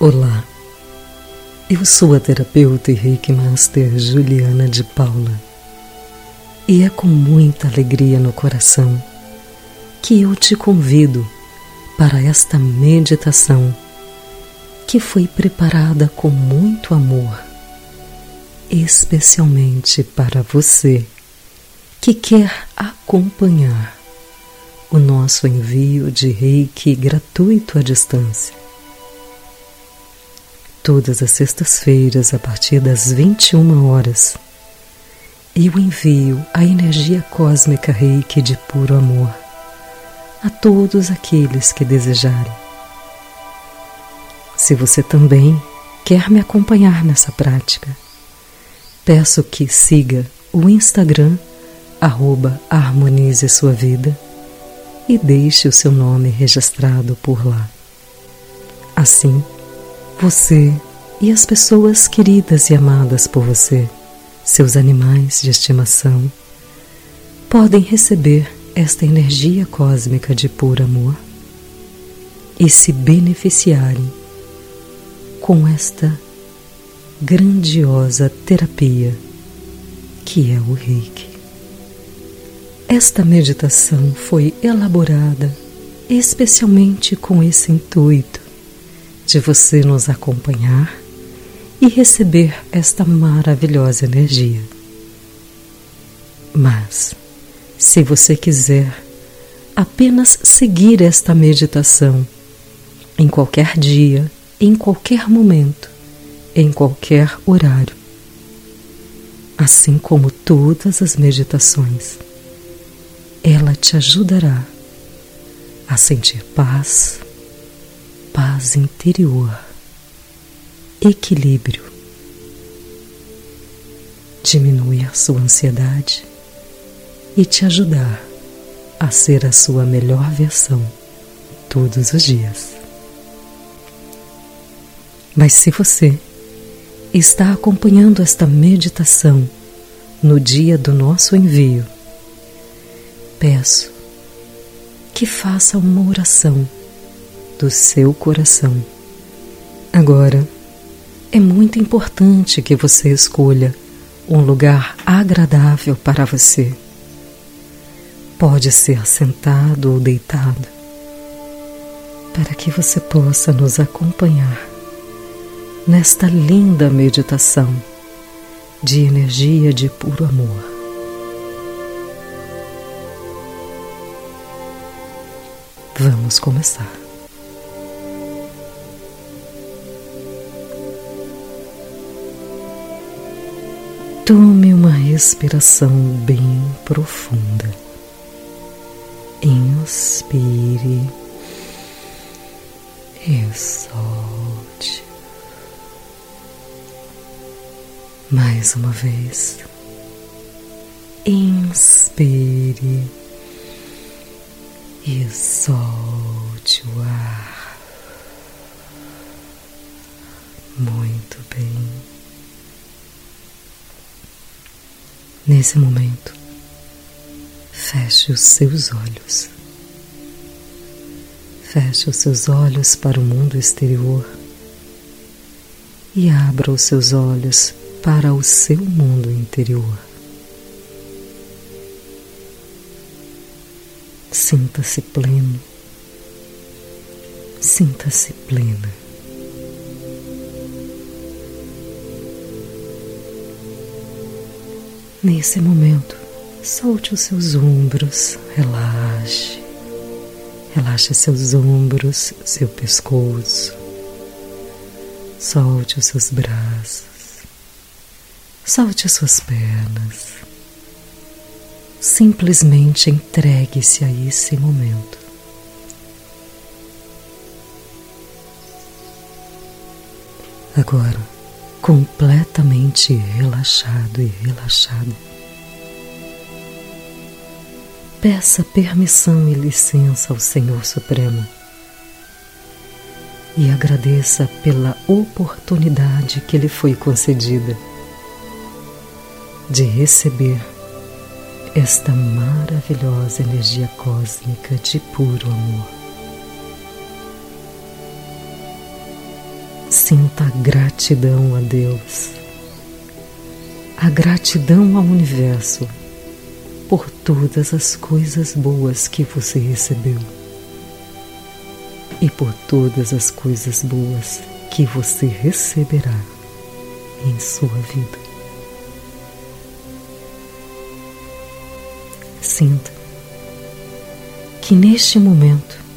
Olá, eu sou a terapeuta e Reiki Master Juliana de Paula e é com muita alegria no coração que eu te convido para esta meditação que foi preparada com muito amor, especialmente para você que quer acompanhar o nosso envio de reiki gratuito à distância todas as sextas-feiras a partir das 21 horas. E o envio a energia cósmica reiki de puro amor a todos aqueles que desejarem. Se você também quer me acompanhar nessa prática, peço que siga o Instagram arroba Harmonize Sua Vida e deixe o seu nome registrado por lá. Assim, você e as pessoas queridas e amadas por você, seus animais de estimação, podem receber esta energia cósmica de puro amor e se beneficiarem com esta grandiosa terapia que é o Reiki. Esta meditação foi elaborada especialmente com esse intuito de você nos acompanhar e receber esta maravilhosa energia. Mas, se você quiser apenas seguir esta meditação em qualquer dia, em qualquer momento, em qualquer horário, assim como todas as meditações, ela te ajudará a sentir paz, paz interior, equilíbrio. Diminui a sua ansiedade e te ajudar a ser a sua melhor versão todos os dias. Mas se você está acompanhando esta meditação no dia do nosso envio, peço que faça uma oração do seu coração. Agora, é muito importante que você escolha um lugar agradável para você. Pode ser sentado ou deitado, para que você possa nos acompanhar nesta linda meditação de energia de puro amor. Vamos começar. Respiração bem profunda. Inspire e solte. Mais uma vez. Inspire e solte o ar. Muito bem. Nesse momento, feche os seus olhos. Feche os seus olhos para o mundo exterior e abra os seus olhos para o seu mundo interior. Sinta-se pleno, sinta-se plena. Nesse momento, solte os seus ombros, relaxe. Relaxe seus ombros, seu pescoço. Solte os seus braços. Solte as suas pernas. Simplesmente entregue-se a esse momento. Agora, completamente relaxado e relaxado. Peça permissão e licença ao Senhor Supremo e agradeça pela oportunidade que lhe foi concedida de receber esta maravilhosa energia cósmica de puro amor. Sinta a gratidão a Deus, a gratidão ao universo por todas as coisas boas que você recebeu e por todas as coisas boas que você receberá em sua vida. Sinta que neste momento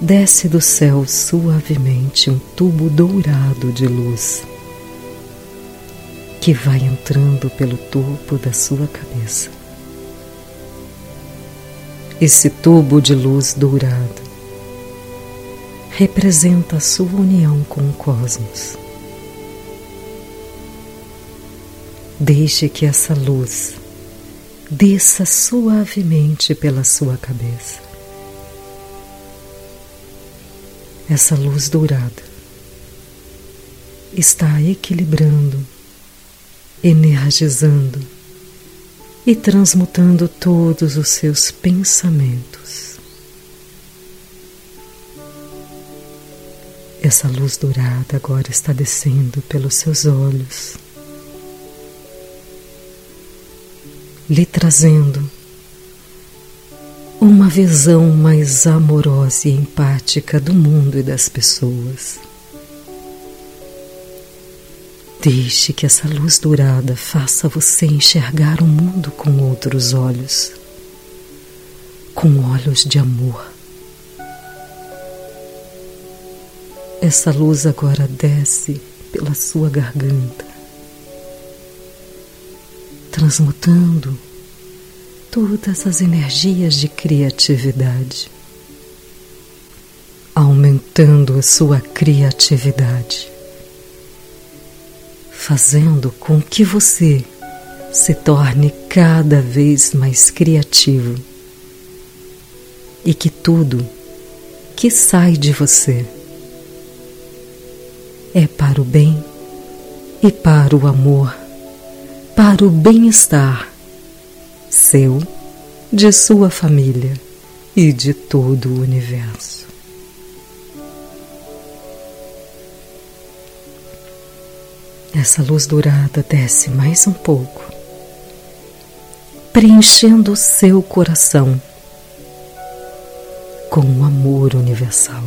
desce do céu suavemente um tubo dourado de luz que vai entrando pelo topo da sua cabeça. Esse tubo de luz dourado representa a sua união com o cosmos. Deixe que essa luz desça suavemente pela sua cabeça. Essa luz dourada está equilibrando, energizando e transmutando todos os seus pensamentos. Essa luz dourada agora está descendo pelos seus olhos lhe trazendo uma visão mais amorosa e empática do mundo e das pessoas. Deixe que essa luz dourada faça você enxergar o mundo com outros olhos, com olhos de amor. Essa luz agora desce pela sua garganta, transmutando todas as energias de criatividade, aumentando a sua criatividade, fazendo com que você se torne cada vez mais criativo e que tudo que sai de você é para o bem e para o amor para o bem-estar seu, de sua família e de todo o universo. Essa luz dourada desce mais um pouco, preenchendo o seu coração com o amor universal.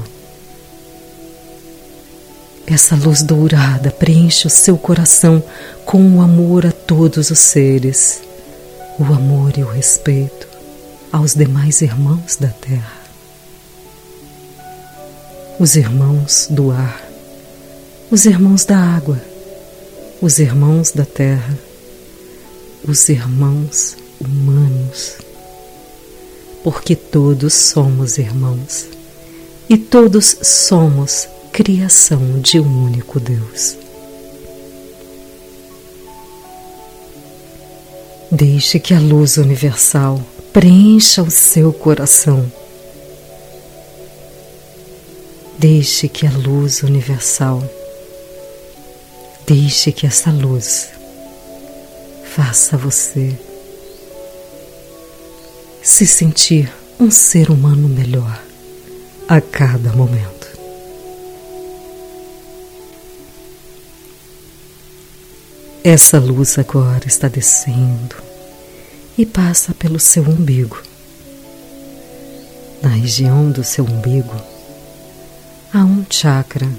Essa luz dourada preenche o seu coração com o amor a todos os seres, o amor e o respeito aos demais irmãos da terra, os irmãos do ar, os irmãos da água, os irmãos da terra, os irmãos humanos, porque todos somos irmãos e todos somos criação de um único Deus. Deixe que a luz universal preencha o seu coração. Deixe que a luz universal, deixe que essa luz faça você se sentir um ser humano melhor a cada momento. Essa luz agora está descendo e passa pelo seu umbigo. Na região do seu umbigo há um chakra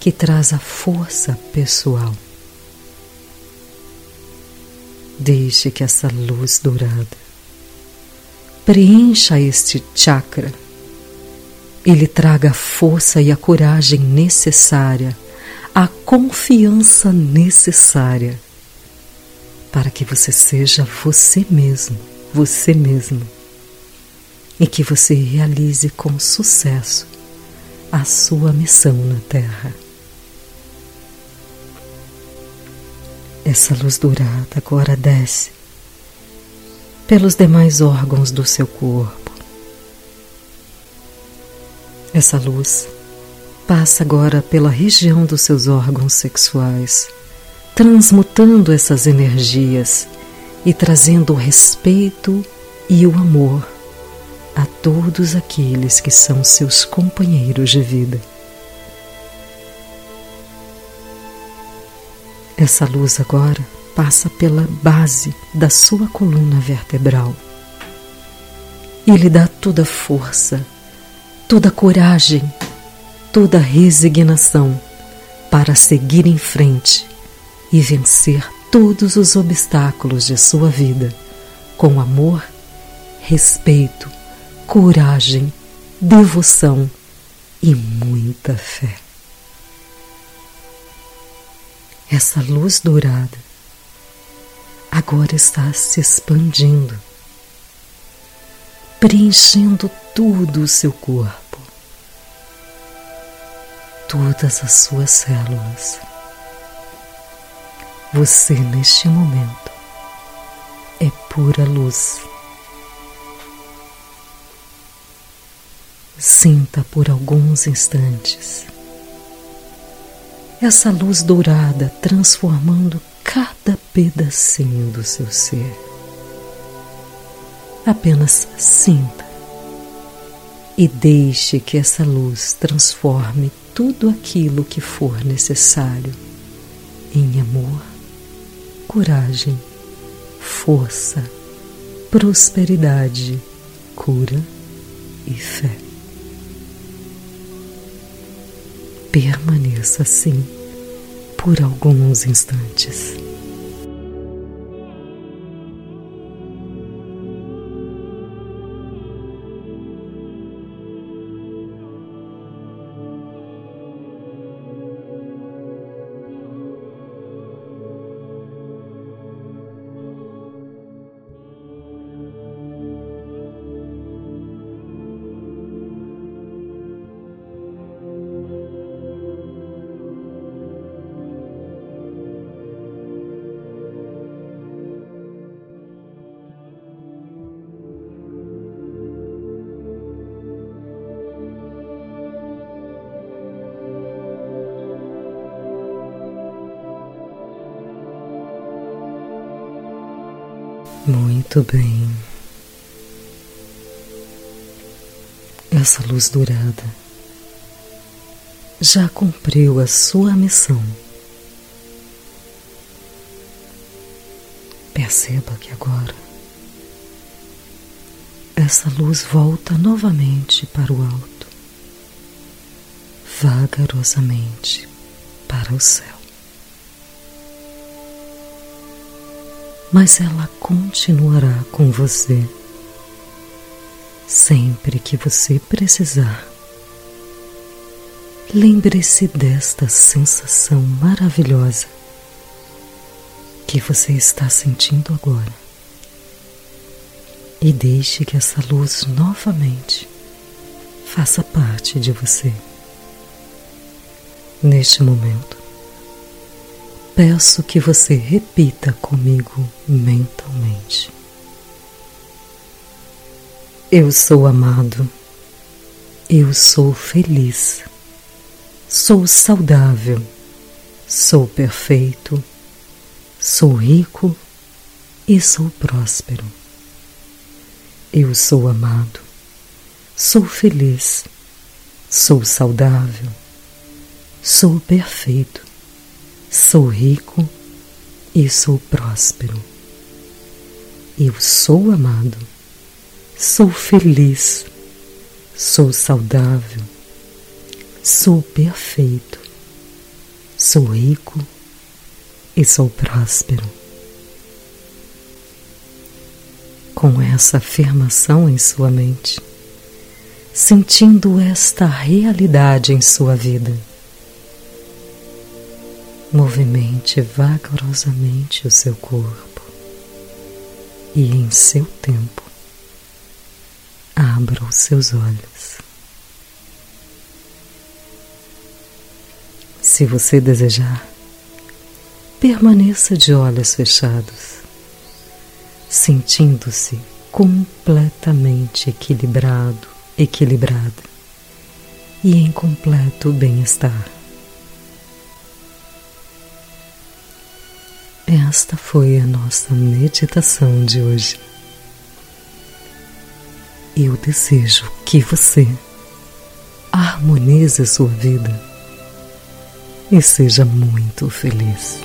que traz a força pessoal. Deixe que essa luz dourada preencha este chakra. Ele traga a força e a coragem necessária a confiança necessária para que você seja você mesmo, você mesmo, e que você realize com sucesso a sua missão na Terra. Essa luz dourada agora desce pelos demais órgãos do seu corpo. Essa luz Passa agora pela região dos seus órgãos sexuais, transmutando essas energias e trazendo o respeito e o amor a todos aqueles que são seus companheiros de vida. Essa luz agora passa pela base da sua coluna vertebral e lhe dá toda a força, toda a coragem toda resignação para seguir em frente e vencer todos os obstáculos de sua vida com amor, respeito, coragem, devoção e muita fé. Essa luz dourada agora está se expandindo, preenchendo todo o seu corpo, todas as suas células. Você, neste momento, é pura luz. Sinta por alguns instantes essa luz dourada transformando cada pedacinho do seu ser. Apenas sinta e deixe que essa luz transforme tudo aquilo que for necessário em amor, coragem, força, prosperidade, cura e fé. Permaneça assim por alguns instantes. Muito bem. Essa luz dourada já cumpriu a sua missão. Perceba que agora essa luz volta novamente para o alto, vagarosamente para o céu. Mas ela continuará com você sempre que você precisar. Lembre-se desta sensação maravilhosa que você está sentindo agora e deixe que essa luz novamente faça parte de você. Neste momento, peço que você repita comigo mentalmente. Eu sou amado, eu sou feliz, sou saudável, sou perfeito, sou rico e sou próspero. Eu sou amado, sou feliz, sou saudável, sou perfeito Sou rico e sou próspero. Eu sou amado, sou feliz, sou saudável, sou perfeito, sou rico e sou próspero. Com essa afirmação em sua mente, sentindo esta realidade em sua vida, Movimente vagarosamente o seu corpo e, em seu tempo, abra os seus olhos. Se você desejar, permaneça de olhos fechados, sentindo-se completamente equilibrado, equilibrada e em completo bem-estar. Esta foi a nossa meditação de hoje. Eu desejo que você harmonize sua vida e seja muito feliz.